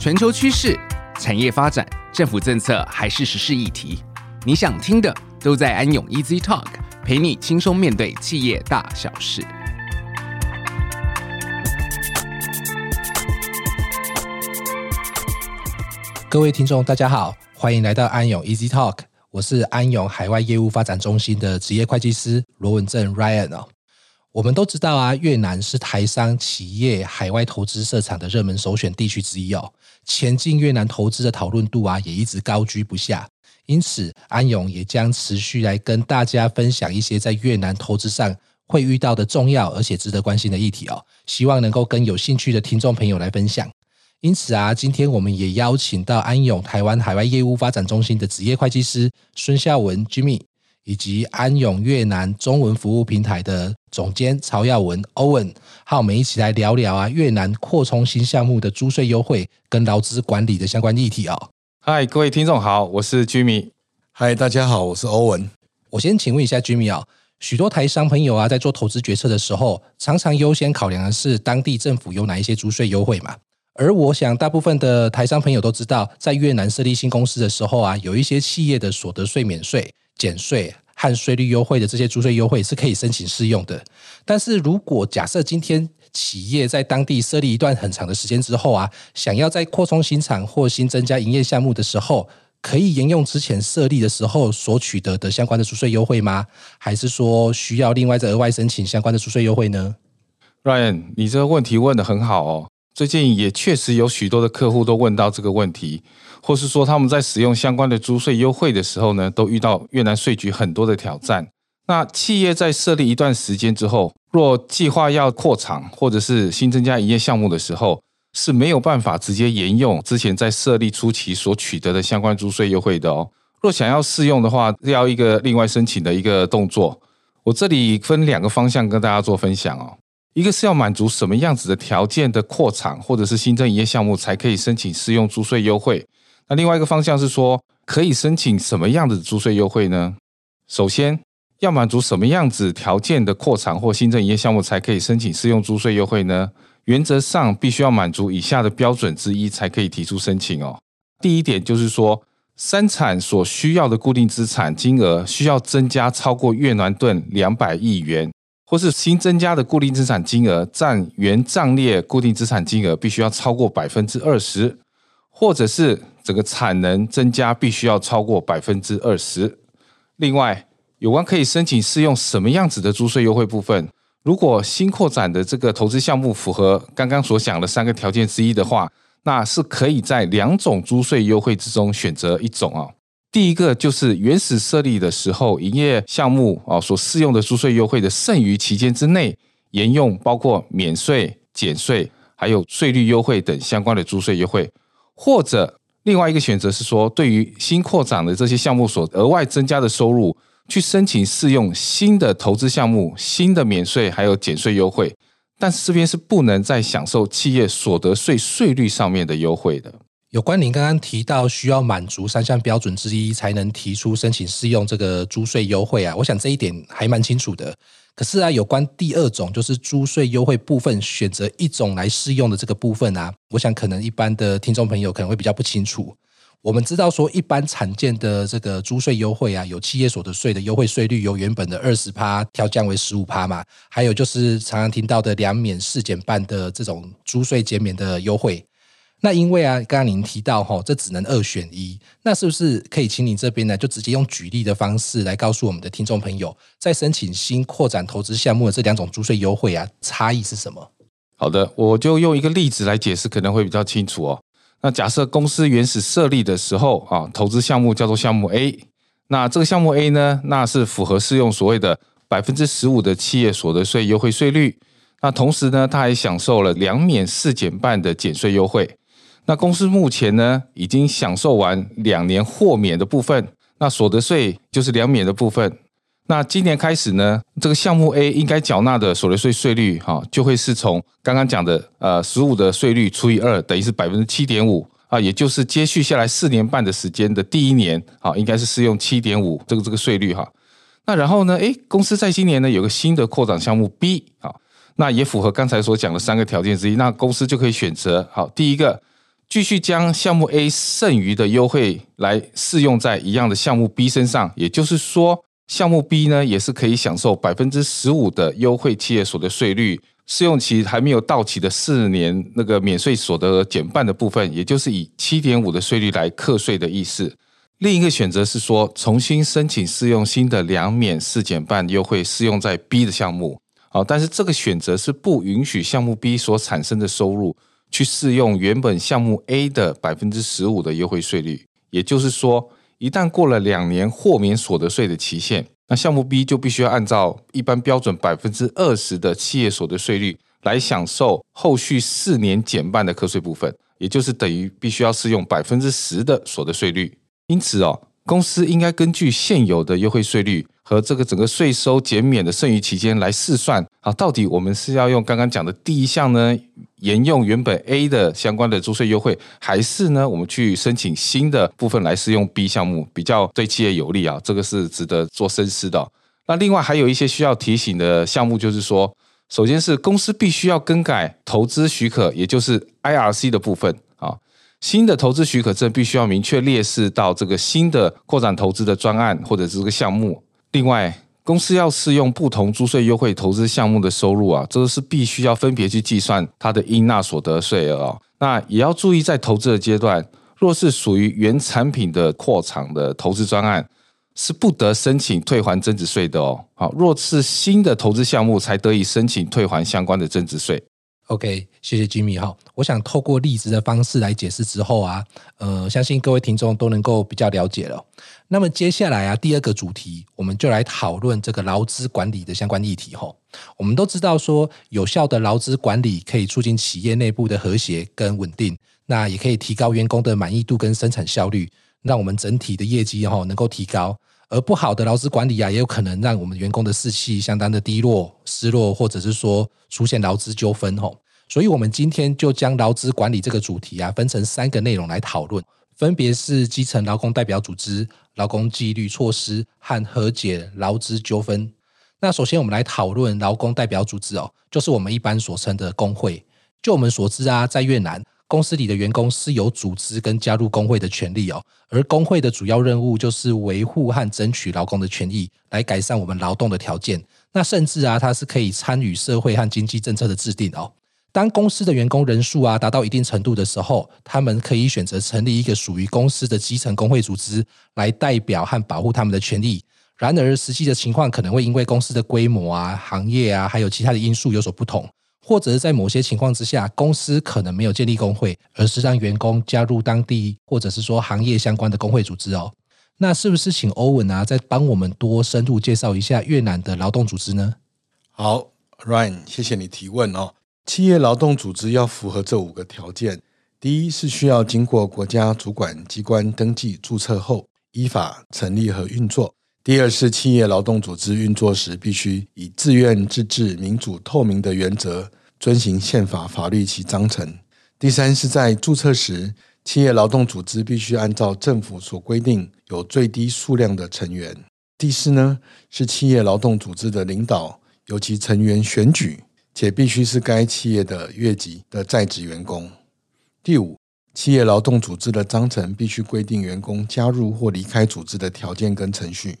全球趋势、产业发展、政府政策还是时事议题，你想听的都在安永 Easy Talk，陪你轻松面对企业大小事。各位听众，大家好，欢迎来到安永 Easy Talk，我是安永海外业务发展中心的职业会计师罗文正 Ryan。我们都知道啊，越南是台商企业海外投资设厂的热门首选地区之一哦。前进越南投资的讨论度啊，也一直高居不下。因此，安永也将持续来跟大家分享一些在越南投资上会遇到的重要而且值得关心的议题哦。希望能够跟有兴趣的听众朋友来分享。因此啊，今天我们也邀请到安永台湾海外业务发展中心的职业会计师孙孝文 Jimmy，以及安永越南中文服务平台的总监曹耀文 Owen，和我们一起来聊聊啊越南扩充新项目的租税优惠跟劳资管理的相关议题哦。嗨，各位听众好，我是 Jimmy。嗨，大家好，我是 Owen。我先请问一下 Jimmy 啊，许多台商朋友啊在做投资决策的时候，常常优先考量的是当地政府有哪一些租税优惠嘛？而我想，大部分的台商朋友都知道，在越南设立新公司的时候啊，有一些企业的所得税免税、减税和税率优惠的这些租税优惠是可以申请适用的。但是如果假设今天企业在当地设立一段很长的时间之后啊，想要在扩充新厂或新增加营业项目的时候，可以沿用之前设立的时候所取得的相关的租税优惠吗？还是说需要另外再额外申请相关的租税优惠呢？Ryan，你这个问题问得很好哦。最近也确实有许多的客户都问到这个问题，或是说他们在使用相关的租税优惠的时候呢，都遇到越南税局很多的挑战。那企业在设立一段时间之后，若计划要扩厂或者是新增加营业项目的时候，是没有办法直接沿用之前在设立初期所取得的相关租税优惠的哦。若想要适用的话，要一个另外申请的一个动作。我这里分两个方向跟大家做分享哦。一个是要满足什么样子的条件的扩产或者是新增营业项目才可以申请适用租税优惠？那另外一个方向是说，可以申请什么样的租税优惠呢？首先要满足什么样子条件的扩产或新增营业项目才可以申请适用租税优惠呢？原则上必须要满足以下的标准之一才可以提出申请哦。第一点就是说，三产所需要的固定资产金额需要增加超过越南盾两百亿元。或是新增加的固定资产金额占原账列固定资产金额必须要超过百分之二十，或者是整个产能增加必须要超过百分之二十。另外，有关可以申请适用什么样子的租税优惠部分，如果新扩展的这个投资项目符合刚刚所讲的三个条件之一的话，那是可以在两种租税优惠之中选择一种啊。第一个就是原始设立的时候，营业项目啊所适用的租税优惠的剩余期间之内，沿用包括免税、减税，还有税率优惠等相关的租税优惠；或者另外一个选择是说，对于新扩展的这些项目所额外增加的收入，去申请适用新的投资项目、新的免税还有减税优惠，但是这边是不能再享受企业所得税税率上面的优惠的。有关您刚刚提到需要满足三项标准之一才能提出申请适用这个租税优惠啊，我想这一点还蛮清楚的。可是啊，有关第二种就是租税优惠部分选择一种来适用的这个部分啊，我想可能一般的听众朋友可能会比较不清楚。我们知道说，一般常见的这个租税优惠啊，有企业所得税的优惠税率由原本的二十趴调降为十五趴嘛，还有就是常常听到的两免四减半的这种租税减免的优惠。那因为啊，刚刚您提到哈，这只能二选一，那是不是可以请你这边呢，就直接用举例的方式来告诉我们的听众朋友，在申请新扩展投资项目的这两种租税优惠啊，差异是什么？好的，我就用一个例子来解释，可能会比较清楚哦。那假设公司原始设立的时候啊，投资项目叫做项目 A，那这个项目 A 呢，那是符合适用所谓的百分之十五的企业所得税优惠税率，那同时呢，他还享受了两免四减半的减税优惠。那公司目前呢，已经享受完两年豁免的部分，那所得税就是两免的部分。那今年开始呢，这个项目 A 应该缴纳的所得税税率哈，就会是从刚刚讲的呃十五的税率除以二，等于是百分之七点五啊，也就是接续下来四年半的时间的第一年啊，应该是适用七点五这个这个税率哈。那然后呢，诶，公司在今年呢有个新的扩展项目 B 啊，那也符合刚才所讲的三个条件之一，那公司就可以选择好第一个。继续将项目 A 剩余的优惠来适用在一样的项目 B 身上，也就是说，项目 B 呢也是可以享受百分之十五的优惠企业所得税率，适用期还没有到期的四年那个免税所得减半的部分，也就是以七点五的税率来课税的意思。另一个选择是说，重新申请适用新的两免四减半优惠，适用在 B 的项目。好，但是这个选择是不允许项目 B 所产生的收入去适用原本项目 A 的百分之十五的优惠税率。也就是说，一旦过了两年豁免所得税的期限，那项目 B 就必须要按照一般标准百分之二十的企业所得税率来享受后续四年减半的课税部分，也就是等于必须要适用百分之十的所得税率。因此哦，公司应该根据现有的优惠税率和这个整个税收减免的剩余期间来试算啊，到底我们是要用刚刚讲的第一项呢，沿用原本 A 的相关的租税优惠，还是呢，我们去申请新的部分来适用 B 项目，比较对企业有利啊？这个是值得做深思的。那另外还有一些需要提醒的项目，就是说，首先是公司必须要更改投资许可，也就是 IRC 的部分啊。新的投资许可证必须要明确列示到这个新的扩展投资的专案或者是这个项目。另外，公司要适用不同租税优惠投资项目的收入啊，这个是必须要分别去计算它的应纳所得税额哦。那也要注意，在投资的阶段，若是属于原产品的扩厂的投资专案，是不得申请退还增值税的哦。好，若是新的投资项目，才得以申请退还相关的增值税。OK，谢谢 Jimmy 哈。我想透过例子的方式来解释之后啊，呃，相信各位听众都能够比较了解了。那么接下来啊，第二个主题，我们就来讨论这个劳资管理的相关议题哈。我们都知道说，有效的劳资管理可以促进企业内部的和谐跟稳定，那也可以提高员工的满意度跟生产效率，让我们整体的业绩哈能够提高。而不好的劳资管理啊，也有可能让我们员工的士气相当的低落、失落，或者是说出现劳资纠纷吼。所以，我们今天就将劳资管理这个主题啊，分成三个内容来讨论，分别是基层劳工代表组织、劳工纪律措施和和解劳资纠纷。那首先，我们来讨论劳工代表组织哦，就是我们一般所称的工会。就我们所知啊，在越南。公司里的员工是有组织跟加入工会的权利哦，而工会的主要任务就是维护和争取劳工的权益，来改善我们劳动的条件。那甚至啊，它是可以参与社会和经济政策的制定哦。当公司的员工人数啊达到一定程度的时候，他们可以选择成立一个属于公司的基层工会组织，来代表和保护他们的权利。然而，实际的情况可能会因为公司的规模啊、行业啊，还有其他的因素有所不同。或者是在某些情况之下，公司可能没有建立工会，而是让员工加入当地或者是说行业相关的工会组织哦。那是不是请欧文啊，再帮我们多深入介绍一下越南的劳动组织呢？好，Ryan，谢谢你提问哦。企业劳动组织要符合这五个条件：第一是需要经过国家主管机关登记注册后，依法成立和运作；第二是企业劳动组织运作时必须以自愿、自治、民主、透明的原则。遵循宪法、法律及章程。第三是在注册时，企业劳动组织必须按照政府所规定有最低数量的成员。第四呢，是企业劳动组织的领导由其成员选举，且必须是该企业的越级的在职员工。第五，企业劳动组织的章程必须规定员工加入或离开组织的条件跟程序。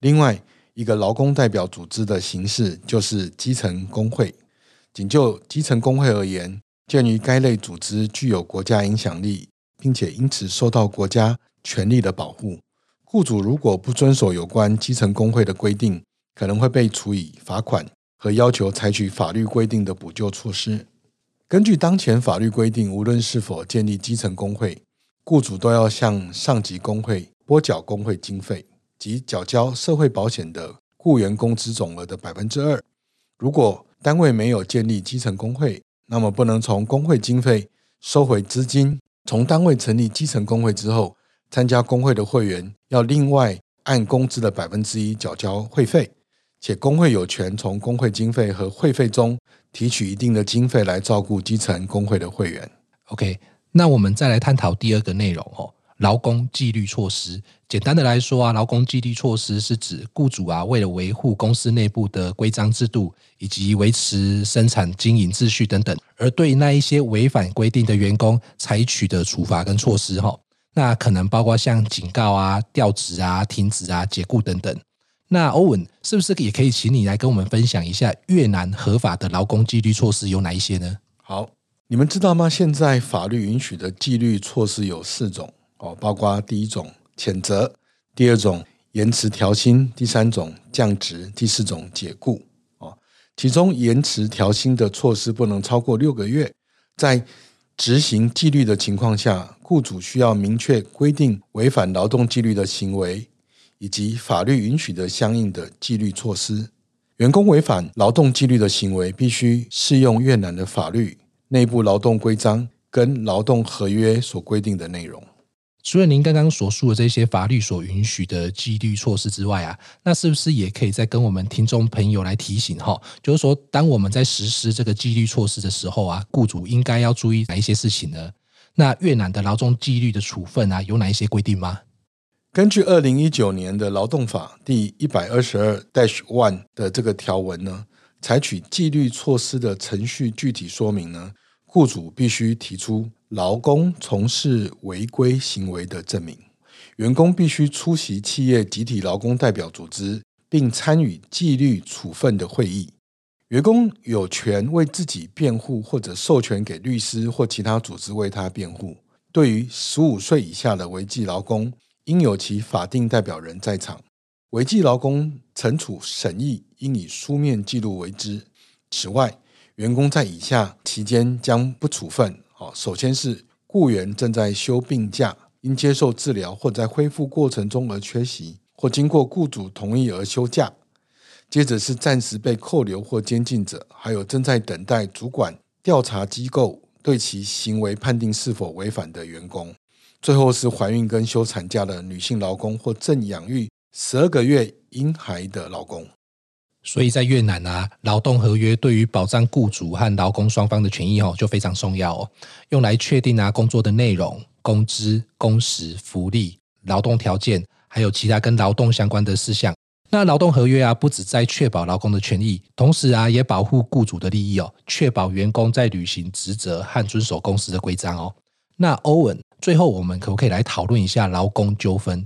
另外，一个劳工代表组织的形式就是基层工会。仅就基层工会而言，鉴于该类组织具有国家影响力，并且因此受到国家权力的保护，雇主如果不遵守有关基层工会的规定，可能会被处以罚款和要求采取法律规定的补救措施。根据当前法律规定，无论是否建立基层工会，雇主都要向上级工会拨缴工会经费及缴交社会保险的雇员工资总额的百分之二。如果单位没有建立基层工会，那么不能从工会经费收回资金。从单位成立基层工会之后，参加工会的会员要另外按工资的百分之一缴交会费，且工会有权从工会经费和会费中提取一定的经费来照顾基层工会的会员。OK，那我们再来探讨第二个内容哦，劳工纪律措施。简单的来说啊，劳工纪律措施是指雇主啊，为了维护公司内部的规章制度以及维持生产经营秩序等等，而对那一些违反规定的员工采取的处罚跟措施哈。那可能包括像警告啊、调职啊、停职啊、解雇等等。那欧文是不是也可以请你来跟我们分享一下越南合法的劳工纪律措施有哪一些呢？好，你们知道吗？现在法律允许的纪律措施有四种哦，包括第一种谴责，第二种延迟调薪，第三种降职，第四种解雇哦。其中延迟调薪的措施不能超过六个月，在执行纪律的情况下，雇主需要明确规定违反劳动纪律的行为。以及法律允许的相应的纪律措施，员工违反劳动纪律的行为，必须适用越南的法律、内部劳动规章跟劳动合约所规定的内容。除了您刚刚所述的这些法律所允许的纪律措施之外啊，那是不是也可以再跟我们听众朋友来提醒哈？就是说，当我们在实施这个纪律措施的时候啊，雇主应该要注意哪一些事情呢？那越南的劳动纪律的处分啊，有哪一些规定吗？根据二零一九年的劳动法第一百二十二 dash one 的这个条文呢，采取纪律措施的程序具体说明呢，雇主必须提出劳工从事违规行为的证明，员工必须出席企业集体劳工代表组织，并参与纪律处分的会议。员工有权为自己辩护，或者授权给律师或其他组织为他辩护。对于十五岁以下的违纪劳工，应有其法定代表人在场，违纪劳工惩处审议应以书面记录为之。此外，员工在以下期间将不处分。好，首先是雇员正在休病假，因接受治疗或在恢复过程中而缺席，或经过雇主同意而休假。接着是暂时被扣留或监禁者，还有正在等待主管调查机构对其行为判定是否违反的员工。最后是怀孕跟休产假的女性劳工，或正养育十二个月婴孩的劳工。所以在越南啊，劳动合约对于保障雇主和劳工双方的权益哦，就非常重要哦，用来确定啊工作的内容、工资、工时、福利、劳动条件，还有其他跟劳动相关的事项。那劳动合约啊，不只在确保劳工的权益，同时啊，也保护雇主的利益哦，确保员工在履行职责和遵守公司的规章哦。那欧文。最后，我们可不可以来讨论一下劳工纠纷？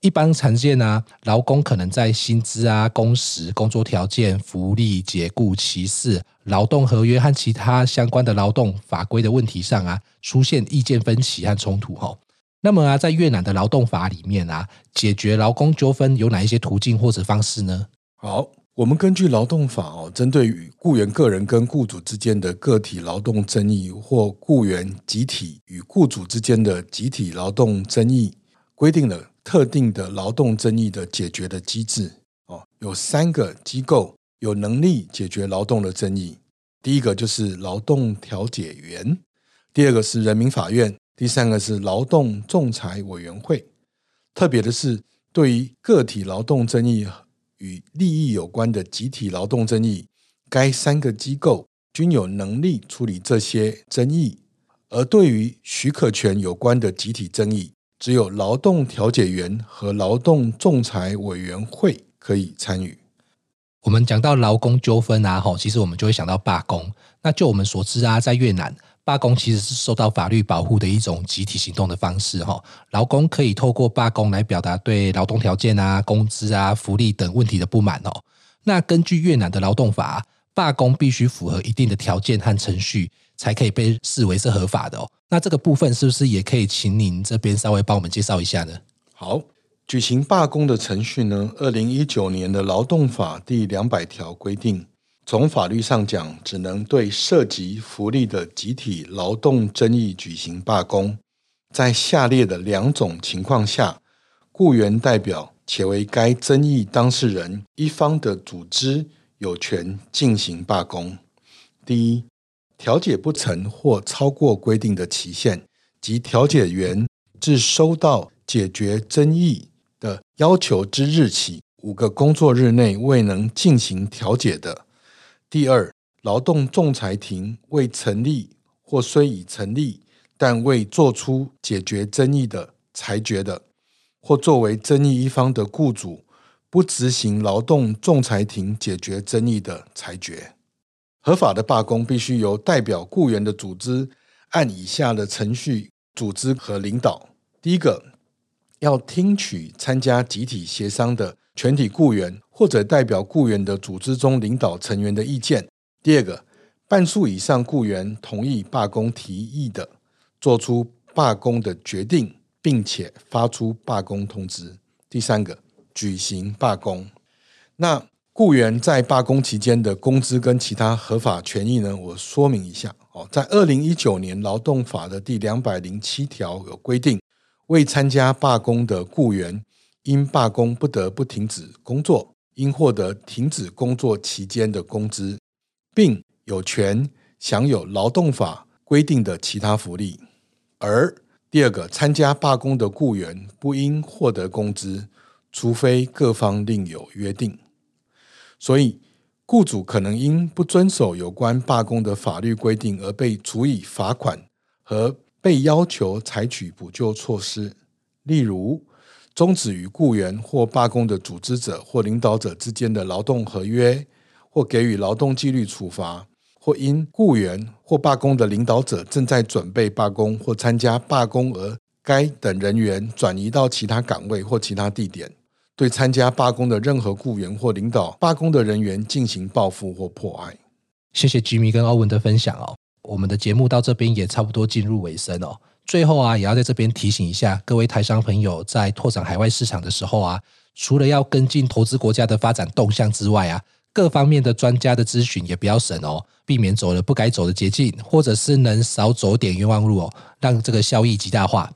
一般常见啊，劳工可能在薪资啊、工时、工作条件、福利、解雇、歧视、劳动合约和其他相关的劳动法规的问题上啊，出现意见分歧和冲突。哈，那么啊，在越南的劳动法里面啊，解决劳工纠纷有哪一些途径或者方式呢？好。我们根据劳动法哦，针对于雇员个人跟雇主之间的个体劳动争议，或雇员集体与雇主之间的集体劳动争议，规定了特定的劳动争议的解决的机制哦。有三个机构有能力解决劳动的争议，第一个就是劳动调解员，第二个是人民法院，第三个是劳动仲裁委员会。特别的是，对于个体劳动争议。与利益有关的集体劳动争议，该三个机构均有能力处理这些争议；而对于许可权有关的集体争议，只有劳动调解员和劳动仲裁委员会可以参与。我们讲到劳工纠纷啊，吼，其实我们就会想到罢工。那就我们所知啊，在越南。罢工其实是受到法律保护的一种集体行动的方式，哈，劳工可以透过罢工来表达对劳动条件啊、工资啊、福利等问题的不满哦。那根据越南的劳动法，罢工必须符合一定的条件和程序，才可以被视为是合法的哦。那这个部分是不是也可以请您这边稍微帮我们介绍一下呢？好，举行罢工的程序呢，二零一九年的劳动法第两百条规定。从法律上讲，只能对涉及福利的集体劳动争议举行罢工。在下列的两种情况下，雇员代表且为该争议当事人一方的组织有权进行罢工：第一，调解不成或超过规定的期限，即调解员自收到解决争议的要求之日起五个工作日内未能进行调解的。第二，劳动仲裁庭未成立或虽已成立，但未作出解决争议的裁决的，或作为争议一方的雇主不执行劳动仲裁庭解决争议的裁决。合法的罢工必须由代表雇员的组织按以下的程序组织和领导：第一个，要听取参加集体协商的全体雇员或者代表雇员的组织中领导成员的意见；第二个，半数以上雇员同意罢工提议的，做出罢工的决定，并且发出罢工通知。第三个，举行罢工。那雇员在罢工期间的工资跟其他合法权益呢？我说明一下哦，在二零一九年劳动法的第两百零七条有规定，未参加罢工的雇员因罢工不得不停止工作，应获得停止工作期间的工资，并有权享有劳动法规定的其他福利。而第二个，参加罢工的雇员不应获得工资，除非各方另有约定。所以，雇主可能因不遵守有关罢工的法律规定而被处以罚款和被要求采取补救措施，例如终止与雇员或罢工的组织者或领导者之间的劳动合约，或给予劳动纪律处罚。或因雇员或罢工的领导者正在准备罢工或参加罢工而该等人员转移到其他岗位或其他地点，对参加罢工的任何雇员或领导罢工的人员进行报复或迫害。谢谢吉米跟欧文的分享哦。我们的节目到这边也差不多进入尾声哦。最后啊，也要在这边提醒一下各位台商朋友，在拓展海外市场的时候啊，除了要跟进投资国家的发展动向之外啊。各方面的专家的咨询也不要省哦，避免走了不该走的捷径，或者是能少走点冤枉路哦，让这个效益极大化。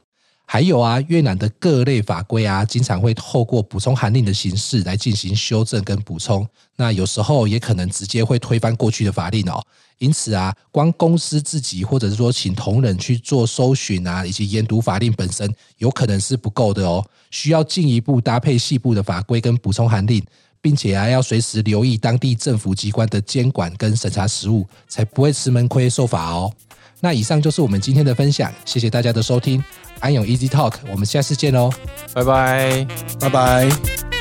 还有啊，越南的各类法规啊，经常会透过补充函令的形式来进行修正跟补充，那有时候也可能直接会推翻过去的法令哦。因此啊，光公司自己或者是说请同仁去做搜寻啊，以及研读法令本身，有可能是不够的哦，需要进一步搭配细部的法规跟补充函令。并且啊，要随时留意当地政府机关的监管跟审查实务，才不会吃闷亏受罚哦。那以上就是我们今天的分享，谢谢大家的收听，安永 Easy Talk，我们下次见喽，拜拜，拜拜。